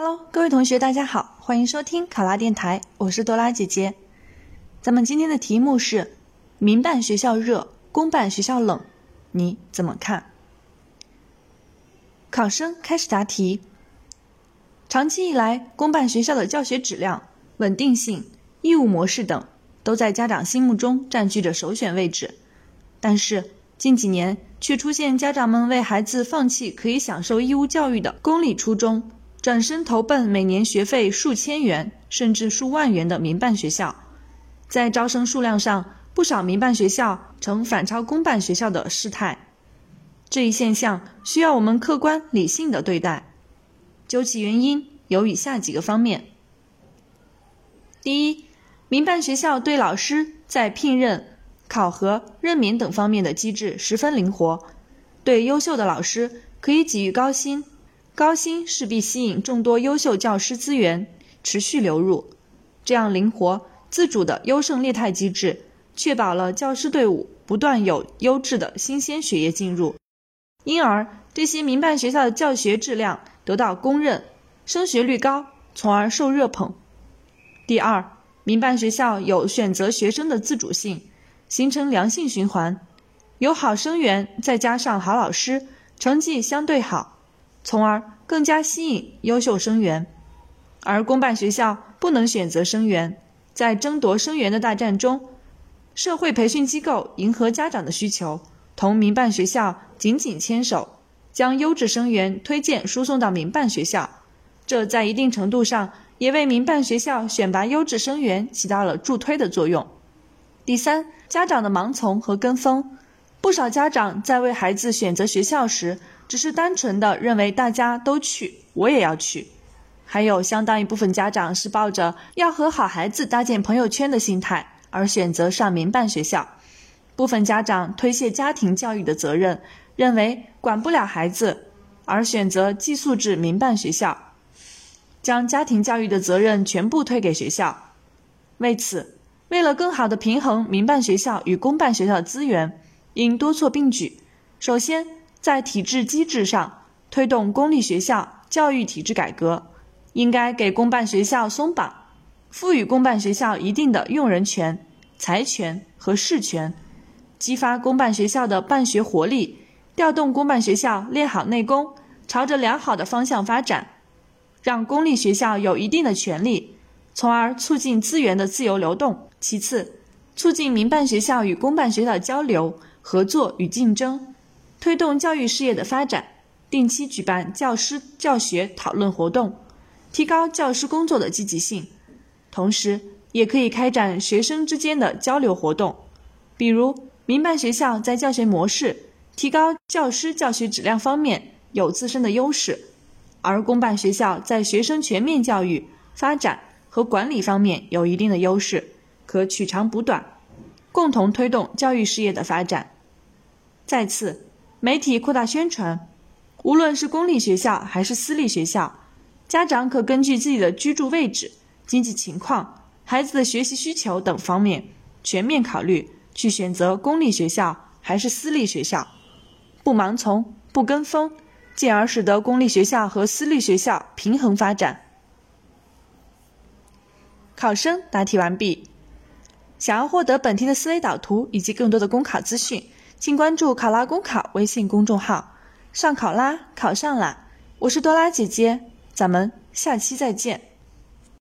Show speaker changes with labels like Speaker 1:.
Speaker 1: Hello，各位同学，大家好，欢迎收听考拉电台，我是多拉姐姐。咱们今天的题目是：民办学校热，公办学校冷，你怎么看？考生开始答题。长期以来，公办学校的教学质量、稳定性、义务模式等，都在家长心目中占据着首选位置。但是近几年，却出现家长们为孩子放弃可以享受义务教育的公立初中。转身投奔每年学费数千元甚至数万元的民办学校，在招生数量上，不少民办学校呈反超公办学校的势态。这一现象需要我们客观理性的对待。究其原因，有以下几个方面：第一，民办学校对老师在聘任、考核、任免等方面的机制十分灵活，对优秀的老师可以给予高薪。高薪势必吸引众多优秀教师资源持续流入，这样灵活自主的优胜劣汰机制，确保了教师队伍不断有优质的新鲜血液进入，因而这些民办学校的教学质量得到公认，升学率高，从而受热捧。第二，民办学校有选择学生的自主性，形成良性循环，有好生源再加上好老师，成绩相对好。从而更加吸引优秀生源，而公办学校不能选择生源，在争夺生源的大战中，社会培训机构迎合家长的需求，同民办学校紧紧牵手，将优质生源推荐输送到民办学校，这在一定程度上也为民办学校选拔优质生源起到了助推的作用。第三，家长的盲从和跟风，不少家长在为孩子选择学校时。只是单纯的认为大家都去，我也要去。还有相当一部分家长是抱着要和好孩子搭建朋友圈的心态而选择上民办学校。部分家长推卸家庭教育的责任，认为管不了孩子，而选择寄宿制民办学校，将家庭教育的责任全部推给学校。为此，为了更好的平衡民办学校与公办学校的资源，应多措并举。首先，在体制机制上推动公立学校教育体制改革，应该给公办学校松绑，赋予公办学校一定的用人权、财权和事权，激发公办学校的办学活力，调动公办学校练好内功，朝着良好的方向发展，让公立学校有一定的权利，从而促进资源的自由流动。其次，促进民办学校与公办学校交流、合作与竞争。推动教育事业的发展，定期举办教师教学讨论活动，提高教师工作的积极性。同时，也可以开展学生之间的交流活动，比如民办学校在教学模式、提高教师教学质量方面有自身的优势，而公办学校在学生全面教育、发展和管理方面有一定的优势，可取长补短，共同推动教育事业的发展。再次。媒体扩大宣传，无论是公立学校还是私立学校，家长可根据自己的居住位置、经济情况、孩子的学习需求等方面全面考虑，去选择公立学校还是私立学校，不盲从、不跟风，进而使得公立学校和私立学校平衡发展。考生答题完毕。想要获得本题的思维导图以及更多的公考资讯。请关注“考拉公考”微信公众号，上考拉考上了！我是多拉姐姐，咱们下期再见。